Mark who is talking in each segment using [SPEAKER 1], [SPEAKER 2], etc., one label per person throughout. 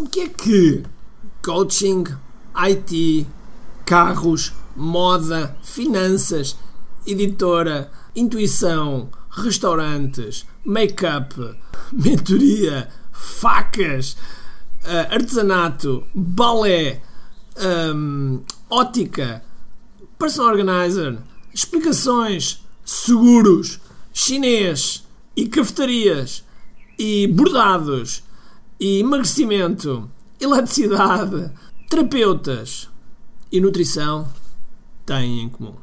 [SPEAKER 1] O que é que coaching, IT, carros, moda, finanças, editora, intuição, restaurantes, make-up, mentoria, facas, uh, artesanato, balé, um, ótica, personal organizer, explicações, seguros, chinês e cafetarias e bordados e emagrecimento, eletricidade, terapeutas e nutrição têm em comum.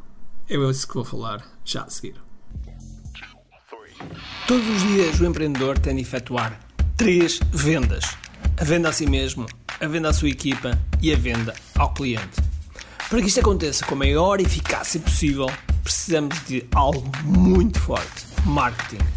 [SPEAKER 1] É isso que vou falar já a seguir. Todos os dias o empreendedor tem de efetuar três vendas: a venda a si mesmo, a venda à sua equipa e a venda ao cliente. Para que isto aconteça com a maior eficácia possível, precisamos de algo muito forte: marketing.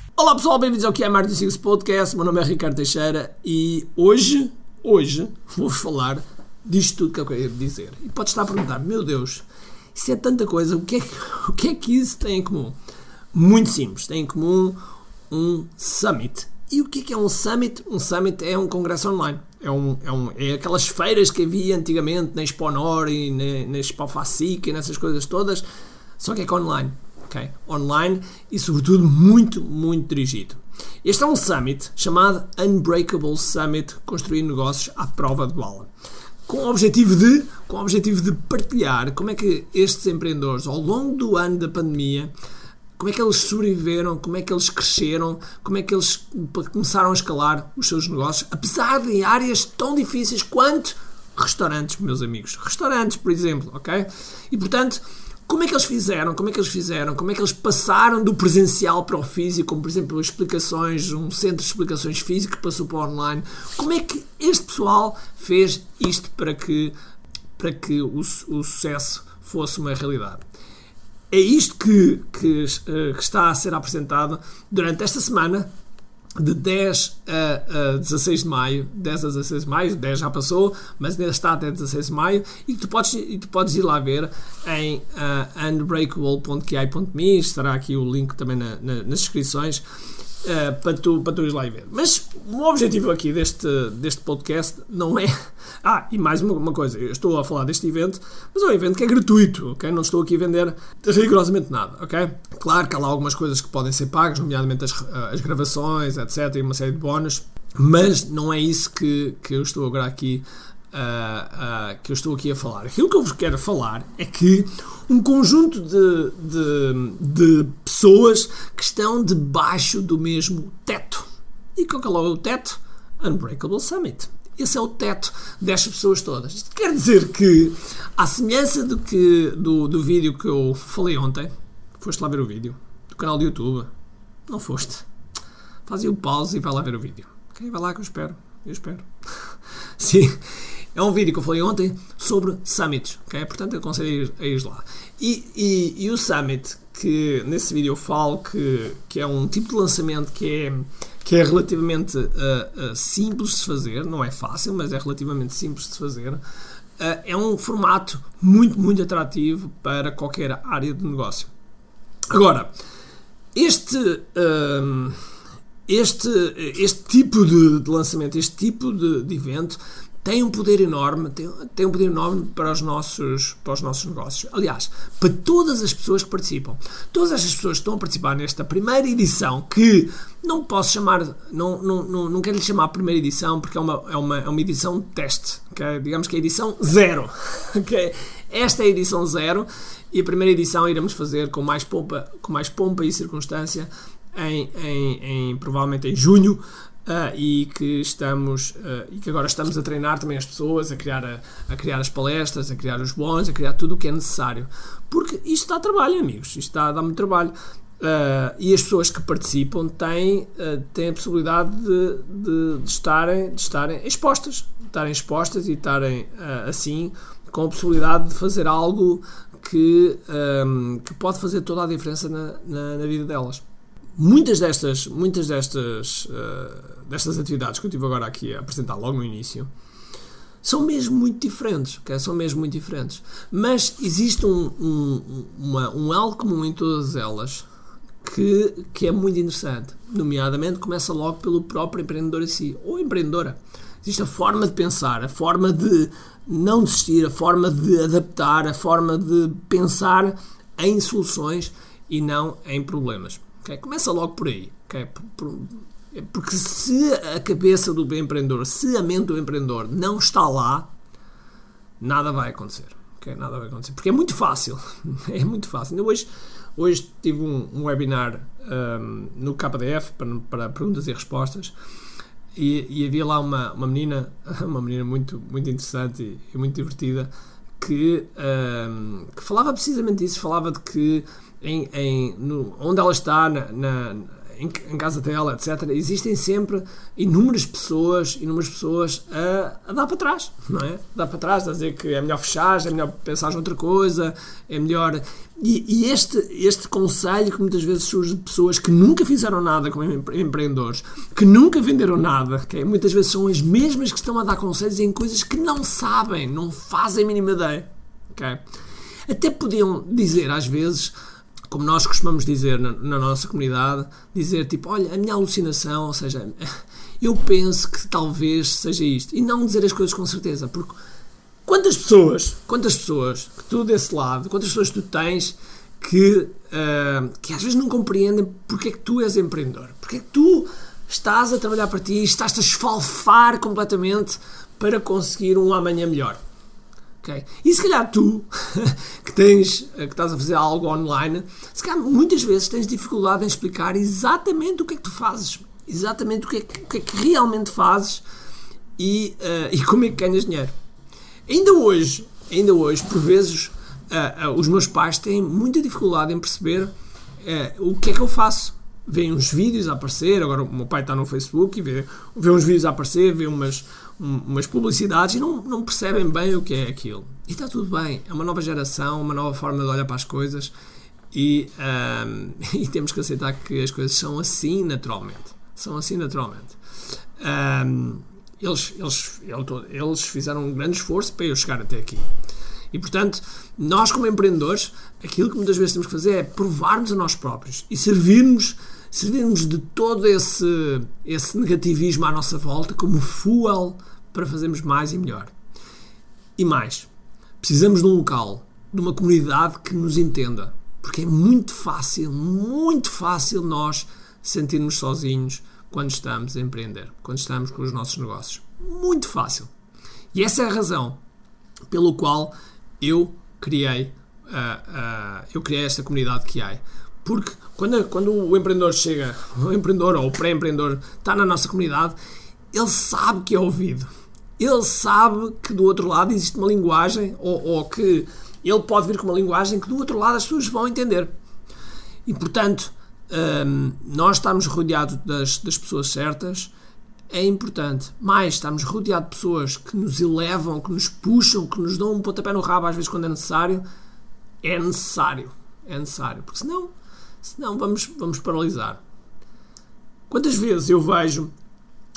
[SPEAKER 1] Olá pessoal, bem-vindos ao QI Marketing Secrets Podcast. Meu nome é Ricardo Teixeira e hoje, hoje, vou-vos falar disto tudo que eu quero dizer. E pode estar a perguntar, meu Deus, isso é tanta coisa, o que é, o que, é que isso tem em comum? Muito simples, tem em comum um summit e o que é, é um summit? Um summit é um congresso online. É, um, é, um, é aquelas feiras que havia antigamente na Expo Nor e na, na Expo Facic e nessas coisas todas, só que é que online. Online e, sobretudo, muito, muito dirigido. Este é um summit chamado Unbreakable Summit Construir Negócios à Prova de Bala. Com o objetivo de, com o objetivo de partilhar como é que estes empreendedores, ao longo do ano da pandemia, como é que eles sobreviveram, como é que eles cresceram, como é que eles começaram a escalar os seus negócios, apesar de áreas tão difíceis quanto restaurantes, meus amigos. Restaurantes, por exemplo, ok? E portanto, como é que eles fizeram? Como é que eles fizeram? Como é que eles passaram do presencial para o físico, como por exemplo explicações, um centro de explicações físico passou para o online? Como é que este pessoal fez isto para que, para que o, o sucesso fosse uma realidade? é isto que, que, eh, que, está a ser apresentado durante esta semana, de 10 a, a 16 de maio. 10 a 16 de maio, 10 já passou, mas ainda está até 16 de maio. E tu podes, e tu podes ir lá ver em uh, unbreakable.ki.me. Estará aqui o link também na, na, nas descrições uh, para, tu, para tu ir lá e ver. Mas o objetivo aqui deste, deste podcast não é. Ah, e mais uma, uma, coisa, eu estou a falar deste evento, mas é um evento que é gratuito, ok? Não estou aqui a vender rigorosamente nada, ok? Claro que há lá algumas coisas que podem ser pagas, nomeadamente as, as gravações, etc., e uma série de bónus, mas não é isso que, que eu estou agora aqui uh, uh, que eu estou aqui a falar. Aquilo que eu vos quero falar é que um conjunto de, de, de pessoas que estão debaixo do mesmo teto. E qual é o teto? Unbreakable Summit. Esse é o teto destas pessoas todas. Isto quer dizer que, à semelhança do, que, do, do vídeo que eu falei ontem, foste lá ver o vídeo, do canal do YouTube, não foste. Fazia o pause e vai lá ver o vídeo. Ok? Vai lá que eu espero. Eu espero. Sim. É um vídeo que eu falei ontem sobre summits, ok? Portanto, aconselho a ir lá. E, e, e, o summit, que nesse vídeo eu falo que, que é um tipo de lançamento que é, que é relativamente uh, uh, simples de fazer, não é fácil, mas é relativamente simples de fazer. Uh, é um formato muito, muito atrativo para qualquer área de negócio. Agora, este este, este tipo de, de, lançamento, este tipo de, de evento tem um poder enorme, tem, tem, um poder enorme para os, nossos, para os nossos negócios. Aliás, para todas as pessoas que participam. Todas estas pessoas que estão a participar nesta primeira edição, que não posso chamar, não, não, não, não quero lhe chamar primeira edição, porque é uma, é uma, é uma edição de teste. Okay? Digamos que é a edição zero. Okay? Esta é a edição zero e a primeira edição iremos fazer com mais pompa, com mais pompa e circunstância em, em, em provavelmente em junho Uh, e que estamos uh, e que agora estamos a treinar também as pessoas a criar a, a, criar as palestras a criar os bons a criar tudo o que é necessário porque isto dá trabalho amigos isto dá, dá muito trabalho Uh, e as pessoas que participam têm, têm a possibilidade de, de, de, estarem, de estarem expostas, estarem expostas e estarem assim com a possibilidade de fazer algo que, um, que pode fazer toda a diferença na, na, na vida delas. Muitas destas, muitas destas, destas atividades que eu estive agora aqui a apresentar logo no início são mesmo muito diferentes, okay? são mesmo muito diferentes. Mas existe um, um, uma, um algo comum em todas elas que, que é muito interessante. Nomeadamente, começa logo pelo próprio empreendedor em si, ou empreendedora. Existe a forma de pensar, a forma de não desistir, a forma de adaptar, a forma de pensar em soluções e não em problemas. Okay? Começa logo por aí. Okay? Porque se a cabeça do empreendedor, se a mente do empreendedor não está lá, nada vai acontecer. Okay? Nada vai acontecer. Porque é muito fácil. É muito fácil. Ainda hoje Hoje tive um, um webinar um, no KDF para, para, perguntas e respostas e, e, havia lá uma, uma menina, uma menina muito, muito interessante e, e muito divertida que, um, que, falava precisamente disso, falava de que em, em no, onde ela está na, na em, em, casa dela, etc., existem sempre inúmeras pessoas, inúmeras pessoas a, a, dar para trás, não é? Dar para trás, a dizer que é melhor fechar, é melhor pensar noutra coisa, é melhor. E, e, este, este conselho que muitas vezes surge de pessoas que nunca fizeram nada como empreendedores, que nunca venderam nada, que muitas vezes são as mesmas que estão a dar conselhos em coisas que não sabem, não fazem a mínima ideia. Até podiam dizer, às vezes, como nós costumamos dizer na, na, nossa comunidade, dizer tipo, olha, a minha alucinação, ou seja, eu penso que talvez seja isto, e não dizer as coisas com certeza, porque quantas pessoas, quantas pessoas que tu desse lado, quantas pessoas tu tens que, uh, que às vezes não compreendem porque é que tu és empreendedor, porque é que tu estás a trabalhar para ti, estás a esfalfar completamente para conseguir um amanhã melhor. Okay? E se calhar tu, que tens, que estás a fazer algo online, se calhar muitas vezes tens dificuldade em explicar exatamente o que é que tu fazes, exatamente o que é que, que, é que realmente fazes e, uh, e como é que ganhas dinheiro. Ainda hoje, ainda hoje, por vezes, uh, uh, os meus pais têm muita dificuldade em perceber o que é que eu faço vê uns vídeos a aparecer, agora o meu pai está no Facebook e vê, vê uns vídeos a aparecer, vê umas, umas publicidades e não, não percebem bem o que é aquilo. E está tudo bem, é uma nova geração, uma nova forma de olhar para as coisas e, um, e temos que aceitar que as coisas são assim naturalmente. São assim naturalmente. Um, eles, eles, eles fizeram um grande esforço para eu chegar até aqui. E portanto, nós como empreendedores, aquilo que muitas vezes temos que fazer é provarmos a nós próprios e servirmos servirmos de todo esse, esse negativismo à nossa volta como fuel para fazermos mais e melhor. E mais, precisamos de um local, de uma comunidade que nos entenda. Porque é muito fácil, muito fácil nós sentirmos sozinhos quando estamos a empreender, quando estamos com os nossos negócios. Muito fácil. E essa é a razão pelo qual eu criei, uh, uh, eu criei esta comunidade que há. Porque quando, quando o empreendedor chega, o empreendedor ou o pré-empreendedor está na nossa comunidade, ele sabe que é ouvido. Ele sabe que do outro lado existe uma linguagem, ou, ou que ele pode vir com uma linguagem que do outro lado as pessoas vão entender. E portanto, um, nós estamos rodeados das, das pessoas certas é importante. Mais, estamos rodeados de pessoas que nos elevam, que nos puxam, que nos dão um pontapé no rabo às vezes quando é necessário. É necessário. É necessário. Porque senão senão vamos, vamos paralisar. Quantas vezes eu vejo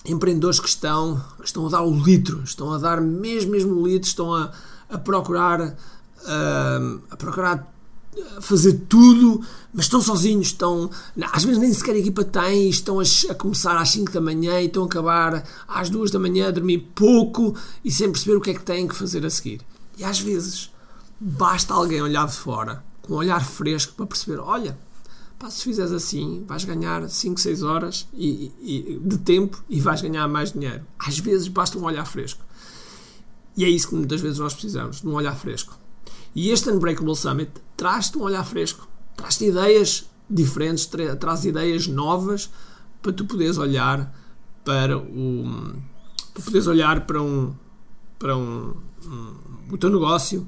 [SPEAKER 1] empreendedores que estão, que estão a dar o litro, estão a dar mesmo, mesmo o litro, estão a, a procurar uh, a procurar fazer tudo, mas estão sozinhos, estão, às vezes nem sequer a equipa tem, estão a, a, começar às 5 da manhã e estão a acabar às 2 da manhã a dormir pouco e sem perceber o que é que têm que fazer a seguir. E às vezes basta alguém olhar de fora, com um olhar fresco, para perceber: olha, Pá, se fizeres assim, vais ganhar 5, 6 horas e, e, de tempo e vais ganhar mais dinheiro. Às vezes basta um olhar fresco. E é isso que muitas vezes nós precisamos, de um olhar fresco. E este Unbreakable Summit traz-te um olhar fresco, traz-te ideias diferentes, tra traz ideias novas para tu poderes olhar para o para poderes olhar para um para um, um o teu negócio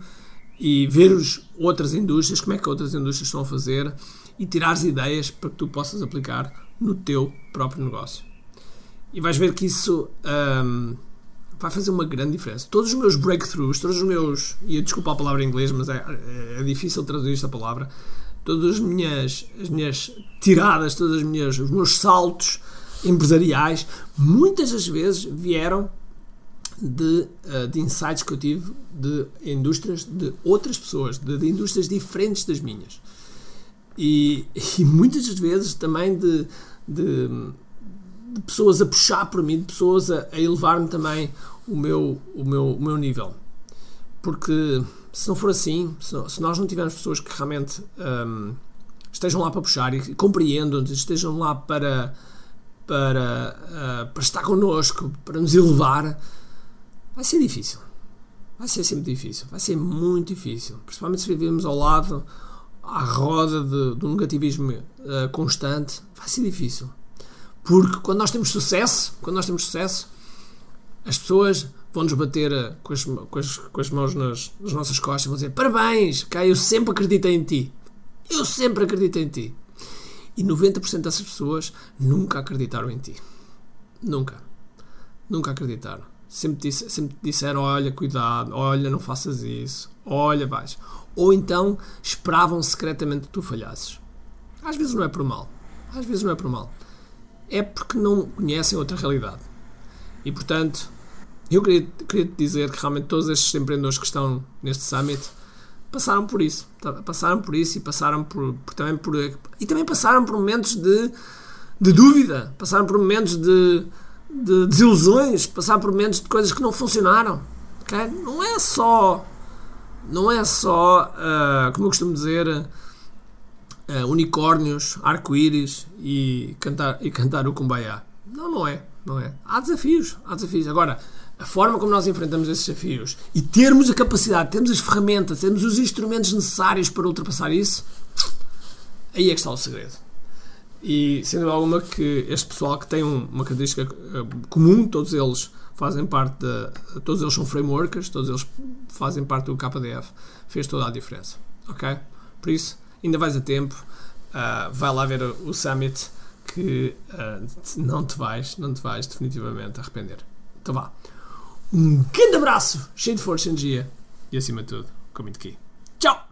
[SPEAKER 1] e ver os outras indústrias, como é que outras indústrias estão a fazer e tirares ideias para que tu possas aplicar no teu próprio negócio. E vais ver que isso um, vai fazer uma grande diferença. Todos os meus breakthroughs, todos os meus. E desculpa a palavra em inglês, mas é, é difícil traduzir esta palavra. Todas as minhas, as minhas tiradas, todas as minhas, os meus saltos empresariais, muitas das vezes vieram de, uh, de insights que eu tive de indústrias de outras pessoas, de, de indústrias diferentes das minhas. E, e, muitas das vezes também de, de, de, pessoas a puxar por mim, de pessoas a, a elevar-me também o meu, o, meu, o meu nível. Porque se não for assim, se, se nós não tivermos pessoas que realmente um, estejam lá para puxar e compreendam-nos, estejam lá para, para, uh, para estar connosco, para nos elevar, vai ser difícil. Vai ser sempre difícil. Vai ser muito difícil. Principalmente se vivemos ao lado, à roda de, do negativismo uh, constante, vai ser difícil. Porque quando nós temos sucesso, quando nós temos sucesso, as pessoas vão-nos bater eh, com as, com as, com as mãos nas, nas, nossas costas e vão dizer parabéns, cá eu sempre acreditei em ti. Eu sempre acreditei em ti. E 90% dessas pessoas nunca acreditaram em ti. Nunca. Nunca acreditaram. Sempre, disse, sempre disseram: olha, cuidado, olha, não faças isso, olha, vais. Ou então esperavam secretamente que tu falhasses. Às vezes não é por mal. Às vezes não é por mal. É porque não conhecem outra realidade. E portanto, eu queria, queria dizer que realmente todos estes empreendedores que estão neste summit passaram por isso. Passaram por isso e passaram por, por também por. E também passaram por momentos de, de dúvida. Passaram por momentos de de desilusões, passar por momentos de coisas que não funcionaram. Okay? Não é só, não é só, uh, como eu costumo dizer, uh, unicórnios, arco-íris e cantar, e cantar o Kumbaya. Não, não é, não é. Há desafios, há desafios. Agora, a forma como nós enfrentamos esses desafios e termos a capacidade, termos as ferramentas, termos os instrumentos necessários para ultrapassar isso, aí é que está o segredo. E sendo alguma que este pessoal que tem uma característica eh, comum, todos eles fazem parte de, todos eles são frameworkers, todos eles fazem parte do KDF, fez toda a diferença, ok? Por isso, ainda vais a tempo, uh, vai lá ver o, Summit que uh, não te vais, não te vais definitivamente arrepender. Então vá. Um grande abraço, cheio de força e energia e acima de tudo, com muito aqui. Tchau!